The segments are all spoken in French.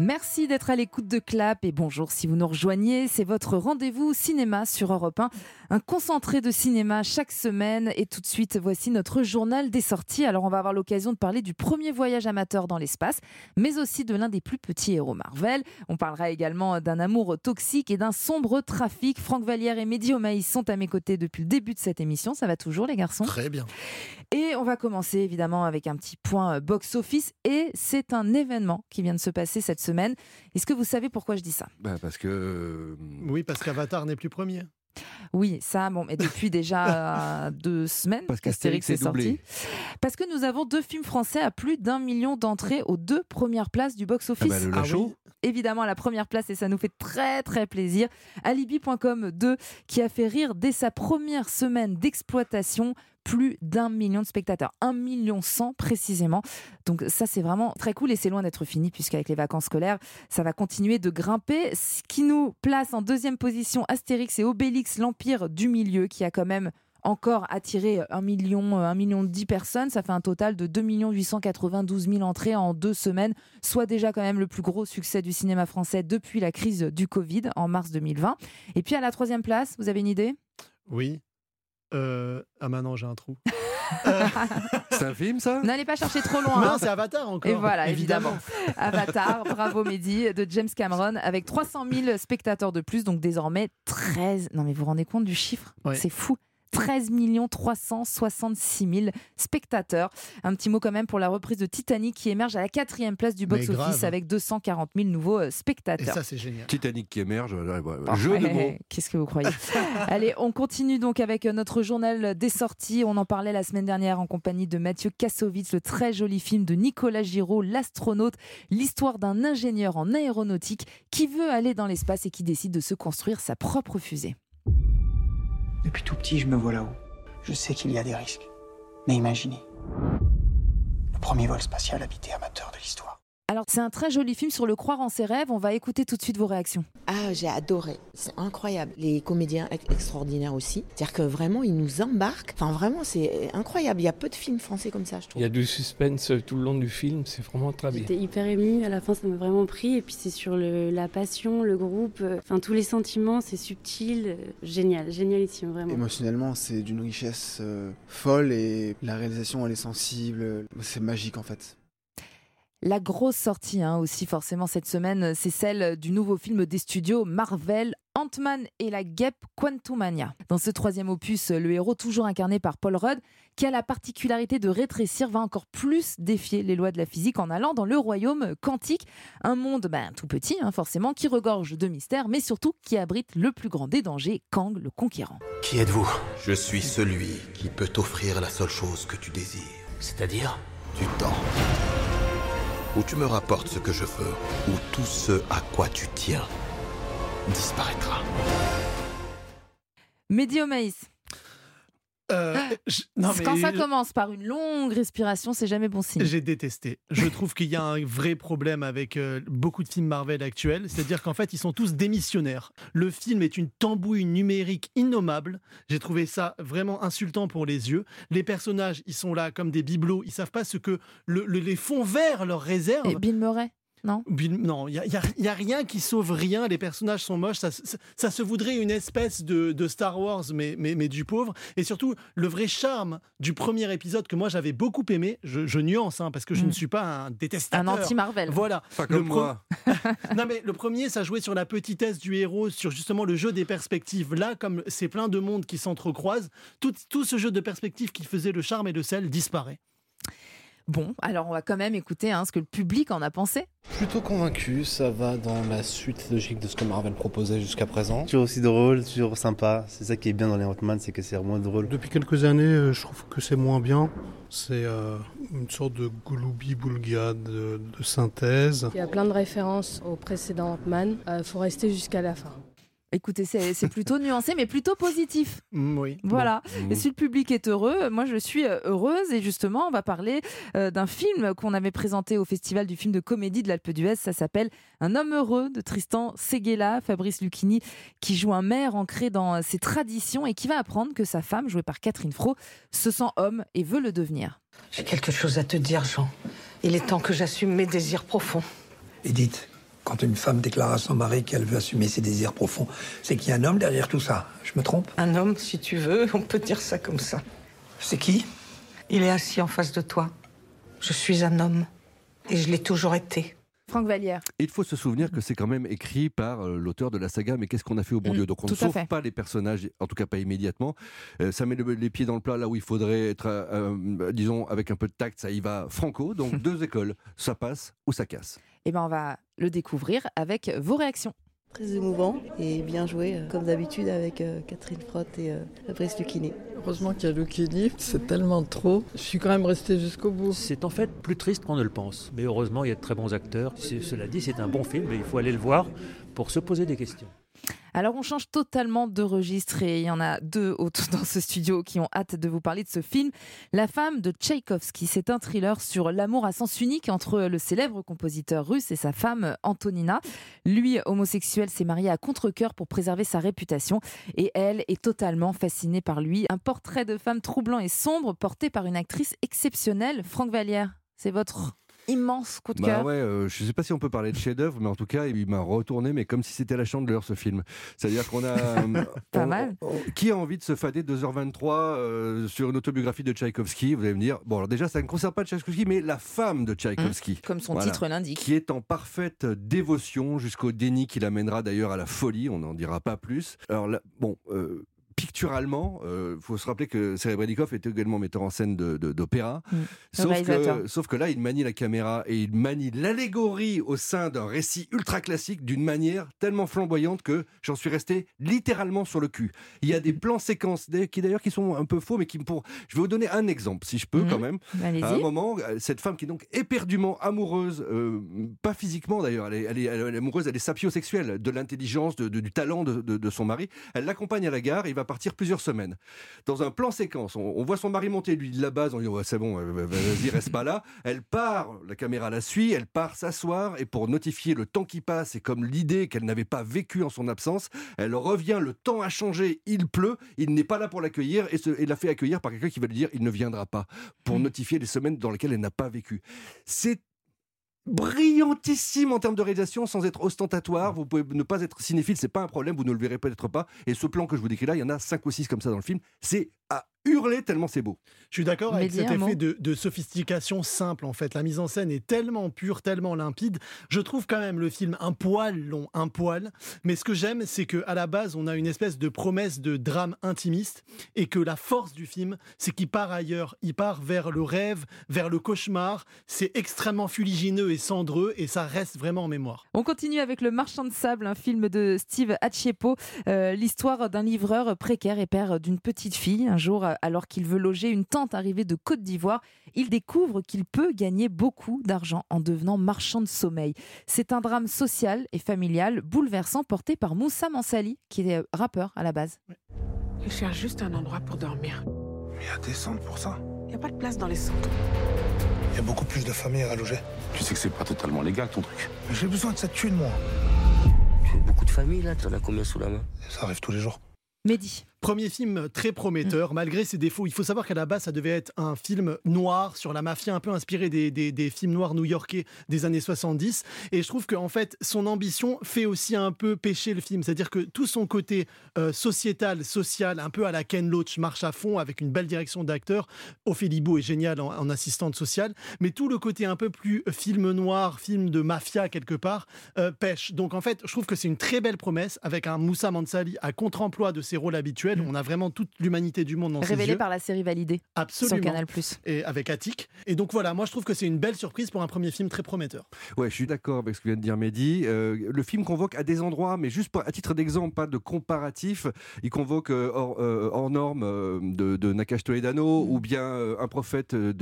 Merci d'être à l'écoute de Clap et bonjour si vous nous rejoignez. C'est votre rendez-vous cinéma sur Europe 1. Un concentré de cinéma chaque semaine. Et tout de suite, voici notre journal des sorties. Alors, on va avoir l'occasion de parler du premier voyage amateur dans l'espace, mais aussi de l'un des plus petits héros Marvel. On parlera également d'un amour toxique et d'un sombre trafic. Franck Vallière et Mehdi Omaïs sont à mes côtés depuis le début de cette émission. Ça va toujours, les garçons? Très bien. Et on va commencer évidemment avec un petit point box-office. Et c'est un événement qui vient de se passer cette semaine. Est-ce que vous savez pourquoi je dis ça? Bah Parce que. euh, Oui, parce qu'Avatar n'est plus premier. Oui, ça, bon, mais depuis déjà deux semaines Parce qu'Astérix est est sorti. Parce que nous avons deux films français à plus d'un million d'entrées aux deux premières places du ah box-office. bah, le Ah Lachaud, oui. Évidemment à la première place et ça nous fait très très plaisir. Alibi.com 2 qui a fait rire dès sa première semaine d'exploitation plus d'un million de spectateurs, un million cent précisément. Donc ça c'est vraiment très cool et c'est loin d'être fini puisqu'avec les vacances scolaires ça va continuer de grimper. Ce qui nous place en deuxième position Astérix et Obélix, l'Empire du Milieu qui a quand même encore attiré 1 million, 1 million 10 personnes. Ça fait un total de 2 892 000 entrées en deux semaines, soit déjà quand même le plus gros succès du cinéma français depuis la crise du Covid en mars 2020. Et puis à la troisième place, vous avez une idée? Oui. Euh... Ah maintenant j'ai un trou. c'est un film ça? N'allez pas chercher trop loin. non, hein. c'est Avatar encore. Et voilà, évidemment. Avatar, bravo Mehdi, de James Cameron, avec 300 000 spectateurs de plus, donc désormais 13. Non mais vous vous rendez compte du chiffre? Ouais. C'est fou. 13 366 000 spectateurs. Un petit mot quand même pour la reprise de Titanic qui émerge à la quatrième place du box-office avec 240 000 nouveaux euh, Et spectateurs. ça c'est génial. Titanic qui émerge. ouais, Ah, Jeu de mots. Qu'est-ce que vous croyez? Allez, on continue donc avec notre journal des sorties. On en parlait la semaine dernière en compagnie de Mathieu Kassovitz, le très joli film de Nicolas Giraud, l'astronaute, l'histoire d'un ingénieur en aéronautique qui veut aller dans l'espace et qui décide de se construire sa propre fusée. Depuis tout petit, je me vois là-haut. Je sais qu'il y a des risques. Mais imaginez. Le premier vol spatial habité amateur de l'histoire. C'est un très joli film sur le croire en ses rêves. On va écouter tout de suite vos réactions. Ah, j'ai adoré. C'est incroyable. Les comédiens ex- extraordinaires aussi. C'est-à-dire que vraiment, ils nous embarquent. Enfin, vraiment, c'est incroyable. Il y a peu de films français comme ça, je Il trouve. y a du suspense tout le long du film, c'est vraiment très bien. J'étais hyper émue, à la fin ça m'a vraiment pris, et puis c'est sur le- la passion, le groupe, enfin tous les sentiments, c'est subtil, génial, génialissime vraiment. Émotionnellement, c'est d'une richesse euh, folle et la réalisation, elle est sensible. C'est magique en fait. La grosse sortie hein, aussi forcément cette semaine, c'est celle du nouveau film des studios Marvel, Ant-Man et la guêpe Quantumania. Dans ce troisième opus, le héros toujours incarné par Paul Rudd, qui a la particularité de rétrécir, va encore plus défier les lois de la physique en allant dans le royaume quantique, un monde ben, tout petit hein, forcément, qui regorge de mystères, mais surtout qui abrite le plus grand des dangers, Kang le conquérant. Qui êtes-vous? Je suis celui qui peut t'offrir la seule chose que tu désires. C'est-à-dire Du temps. Ou tu me rapportes ce que je veux, ou tout ce à quoi tu tiens disparaîtra. Mehdi Omaïs, Euh, je- non, mais quand ça commence par une longue respiration, c'est jamais bon signe. J'ai détesté. Je trouve qu'il y a un vrai problème avec euh, beaucoup de films Marvel actuels, c'est-à-dire qu'en fait, ils sont tous démissionnaires. Le film est une tambouille numérique innommable. J'ai trouvé ça vraiment insultant pour les yeux. Les personnages, ils sont là comme des bibelots. Ils savent pas ce que le- le- les fonds verts leur réservent. Et Bill Murray Non Bill- Non, il n'y a, y a- y a rien qui sauve rien. Les personnages sont moches. Ça, ça- ça se voudrait une espèce de, de Star Wars, mais, mais, mais du pauvre. Et surtout, le vrai charme du premier épisode que moi j'avais beaucoup aimé, je, je nuance, hein, parce que je Mm. ne suis pas un détestateur. Un anti-Marvel. Voilà. Pas Le comme pro- moi. Non, mais le premier, ça jouait sur la petitesse du héros, sur justement le jeu des perspectives. Là, comme c'est plein de mondes qui s'entrecroisent, tout, tout ce jeu de perspectives qui faisait le charme et le sel disparaît. Bon, alors on va quand même écouter hein, ce que le public en a pensé. Plutôt convaincu, ça va dans la suite logique de ce que Marvel proposait jusqu'à présent. Toujours aussi drôle, toujours sympa. C'est ça qui est bien dans les Ant-Man, c'est que c'est vraiment drôle. Depuis quelques années, euh, je trouve que c'est moins bien. C'est euh, une sorte de gloubi-boulga de, de synthèse. Il y a plein de références au précédent Ant-Man, il faut rester jusqu'à la fin. Écoutez, c'est plutôt nuancé, mais plutôt positif. Mm, oui. Voilà. Bon. Et si le public est heureux, moi je suis euh, heureuse. Et justement, on va parler euh, d'un film qu'on avait présenté au Festival du film de comédie de l'Alpe d'Huez. Ça s'appelle Un homme heureux de Tristan Seguela, Fabrice Lucchini, qui joue un maire ancré dans ses traditions et qui va apprendre que sa femme, jouée par Catherine Fro, se sent homme et veut le devenir. J'ai quelque chose à te dire, Jean. Il est temps que j'assume mes désirs profonds. Edith, quand une femme déclare à son mari qu'elle veut assumer ses désirs profonds, c'est qu'il y a un homme derrière tout ça. Je me trompe? Un homme, si tu veux, on peut dire ça comme ça. C'est qui? Il est assis en face de toi. Je suis un homme. Et je l'ai toujours été. Franck Vallière. Il faut se souvenir que c'est quand même écrit par euh, l'auteur de la saga Mais qu'est-ce qu'on a fait au bon Mm, Dieu? Donc on ne sauve fait. pas les personnages, en tout cas pas immédiatement. Euh, ça met le- les pieds dans le plat là où il faudrait être, euh, euh, disons, avec un peu de tact, ça y va franco. Donc deux écoles, ça passe ou ça casse. Eh ben, on va le découvrir avec vos réactions. Très émouvant et bien joué, euh, comme d'habitude avec euh, Catherine Frotte et euh, Fabrice Lucchini. Heureusement qu'il y a Lucchini, c'est tellement trop. Je suis quand même resté jusqu'au bout. C'est en fait plus triste qu'on ne le pense. Mais heureusement, il y a de très bons acteurs. Cela dit, c'est un bon film et il faut aller le voir pour se poser des questions. Alors on change totalement de registre et il y en a deux autour dans ce studio qui ont hâte de vous parler de ce film. La femme de Tchaïkovski, c'est un thriller sur l'amour à sens unique entre le célèbre compositeur russe et sa femme Antonina. Lui, homosexuel, s'est marié à contre-cœur pour préserver sa réputation et elle est totalement fascinée par lui. Un portrait de femme troublant et sombre porté par une actrice exceptionnelle, Franck Vallière. C'est votre immense coup de Bah cœur. ouais, euh, je sais pas si on peut parler de chef-d'œuvre, mais en tout cas, il m'a retourné, mais comme si c'était la chandeleur ce film. C'est-à-dire qu'on a. euh, Pas on- mal. on- qui a envie de se fader 2h23 euh, sur une autobiographie de Tchaïkovski Vous allez me dire, bon, alors déjà, ça ne concerne pas Tchaïkovski, mais la femme de Tchaïkovski. Mmh, comme son Voilà. titre l'indique. Qui est en parfaite dévotion jusqu'au déni qui l'amènera d'ailleurs à la folie, on n'en dira pas plus. Alors, là, bon. euh, Picturalement, il faut se rappeler que Serebrennikov était également metteur en scène de- de- d'opéra. Mmh. Le Sauf, que, sauf que là, il manie la caméra et il manie l'allégorie au sein d'un récit ultra classique d'une manière tellement flamboyante que j'en suis resté littéralement sur le cul. Il y a des plans séquences qui d'ailleurs qui sont un peu faux, mais qui me pour. Je vais vous donner un exemple, si je peux Mhm. quand même. À un moment, euh, cette femme qui est donc éperdument amoureuse, euh, pas physiquement d'ailleurs, elle est, elle est- elle est amoureuse, elle est sapiosexuelle, de l'intelligence, du talent de, de- de son mari. Elle l'accompagne à la gare, il va partir plusieurs semaines. Dans un plan séquence, on, on voit son mari monter, lui, de la base, on dit c'est bon, euh, vas-y, reste pas là. Elle part, la caméra la suit, elle part s'asseoir et pour notifier le temps qui passe et comme l'idée qu'elle n'avait pas vécu en son absence, elle revient, le temps a changé, il pleut, il n'est pas là pour l'accueillir et, se- et la fait accueillir par quelqu'un qui va lui dire il ne viendra pas pour notifier les semaines dans lesquelles elle n'a pas vécu. C'est brillantissime en termes de réalisation sans être ostentatoire. Vous pouvez ne pas être cinéphile, c'est pas un problème, vous ne le verrez peut-être pas. Et ce plan que je vous décris là, il y en a 5 ou 6 comme ça dans le film. C'est à hurler tellement c'est beau. Je suis d'accord avec cet effet de, de sophistication simple en fait. La mise en scène est tellement pure, tellement limpide. Je trouve quand même le film un poil long, un poil. Mais ce que j'aime, c'est que à la base, on a une espèce de promesse de drame intimiste et que la force du film, c'est qu'il part ailleurs. Il part vers le rêve, vers le cauchemar. C'est extrêmement fuligineux et cendreux et ça reste vraiment en mémoire. On continue avec Le Marchand de Sable, un film de Steve Achiepo. Euh, L'histoire d'un livreur précaire et père d'une petite fille. Un jour, alors qu'il veut loger une tante arrivée de Côte d'Ivoire, il découvre qu'il peut gagner beaucoup d'argent en devenant marchand de sommeil. C'est un drame social et familial bouleversant porté par Moussa Mansali, qui est euh, rappeur à la base. Il cherche juste un endroit pour dormir. Il y a des centres pour ça. Il n'y a pas de place dans les centres. Il y a beaucoup plus de familles à loger. Tu sais que c'est pas totalement légal ton truc. Mais J'ai besoin de cette thune, moi. Tu as beaucoup de familles là, t'en as combien sous la main? Ça arrive tous les jours. Mehdi. Premier film très prometteur, malgré ses défauts. Il faut savoir qu'à la base, ça devait être un film noir sur la mafia, un peu inspiré des, des- des films noirs new-yorkais des années 70. Et je trouve qu'en fait, son ambition fait aussi un peu pécher le film. C'est-à-dire que tout son côté euh, sociétal, social, un peu à la Ken Loach, marche à fond avec une belle direction d'acteur. Ophélie Beau est géniale en, en assistante sociale. Mais tout le côté un peu plus film noir, film de mafia quelque part, euh, pêche. Donc en fait, je trouve que c'est une très belle promesse avec un Moussa Mansali à contre-emploi de ses rôles habituels. On a vraiment toute l'humanité du monde dans ses Révélé yeux. par la série validée Absolument. sur Canal+. Et avec Attic. Et donc voilà, moi je trouve que c'est une belle surprise pour un premier film très prometteur. Ouais, je suis d'accord avec ce que vient de dire Mehdi. Euh, le film convoque à des endroits, mais juste pour- à titre d'exemple, pas de comparatif. Il convoque euh, hors, euh, hors norme euh, de, de Nakash Toledano ou bien euh, un prophète de,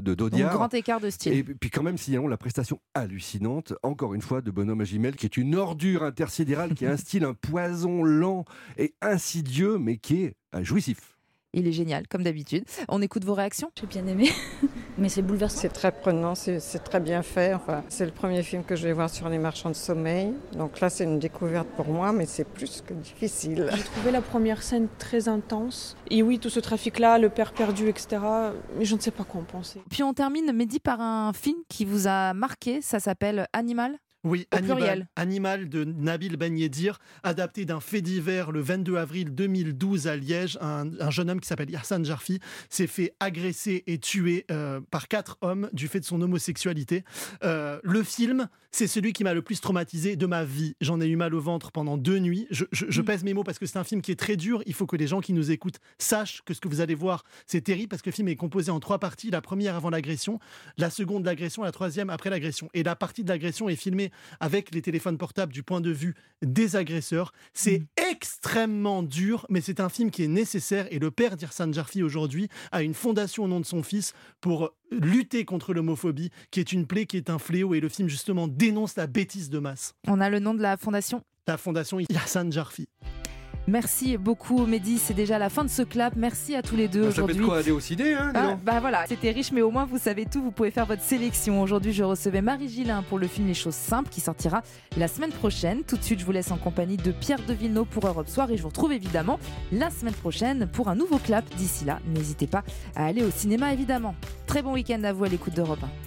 de d'Audiard. grand écart de style. Et puis quand même, signalons la prestation hallucinante, encore une fois, de Bonhomme à Gimel, qui est une ordure intersidérale, qui instille un poison lent et insidieux, mais qui est euh, jouissif. Il est génial, comme d'habitude. On écoute vos réactions J'ai bien aimé, mais c'est bouleversant. C'est très prenant, c'est c'est très bien fait. Enfin, c'est le premier film que je vais voir sur les marchands de sommeil. Donc là, c'est une découverte pour moi, mais c'est plus que difficile. J'ai trouvé la première scène très intense. Et oui, tout ce trafic-là, le père perdu, etc. Mais je ne sais pas quoi en penser. Puis on termine, Mehdi, par un film qui vous a marqué. Ça s'appelle Animal. Oui, Animal, de Nabil Ben Yedir, adapté d'un fait divers le 22 avril 2012 à Liège. Un, un jeune homme qui s'appelle Hassan Jarfi s'est fait agresser et tuer euh, par quatre hommes du fait de son homosexualité. Euh, le film, c'est celui qui m'a le plus traumatisé de ma vie. J'en ai eu mal au ventre pendant deux nuits. Je, je- je pèse mes mots parce que c'est un film qui est très dur. Il faut que les gens qui nous écoutent sachent que ce que vous allez voir, c'est terrible parce que le film est composé en trois parties. La première avant l'agression, la seconde l'agression, la troisième après l'agression. Et la partie de l'agression est filmée avec les téléphones portables du point de vue des agresseurs. C'est extrêmement dur, mais c'est un film qui est nécessaire. Et le père d'Irsan Jarfi aujourd'hui a une fondation au nom de son fils pour lutter contre l'homophobie, qui est une plaie, qui est un fléau. Et le film justement dénonce la bêtise de masse. On a le nom de la fondation La fondation Hassan Jarfi. Merci beaucoup, Mehdi. C'est déjà la fin de ce clap. Merci à tous les deux Bah, ça fait de aujourd'hui. quoi aller hein, Ah, bah voilà, c'était riche, mais au moins vous savez tout. Vous pouvez faire votre sélection. Aujourd'hui, je recevais Marie Gillin pour le film Les choses simples qui sortira la semaine prochaine. Tout de suite, je vous laisse en compagnie de Pierre Devilleneux pour Europe Soir et je vous retrouve évidemment la semaine prochaine pour un nouveau clap. D'ici là, n'hésitez pas à aller au cinéma évidemment. Très bon week-end à vous à l'écoute d'Europe 1.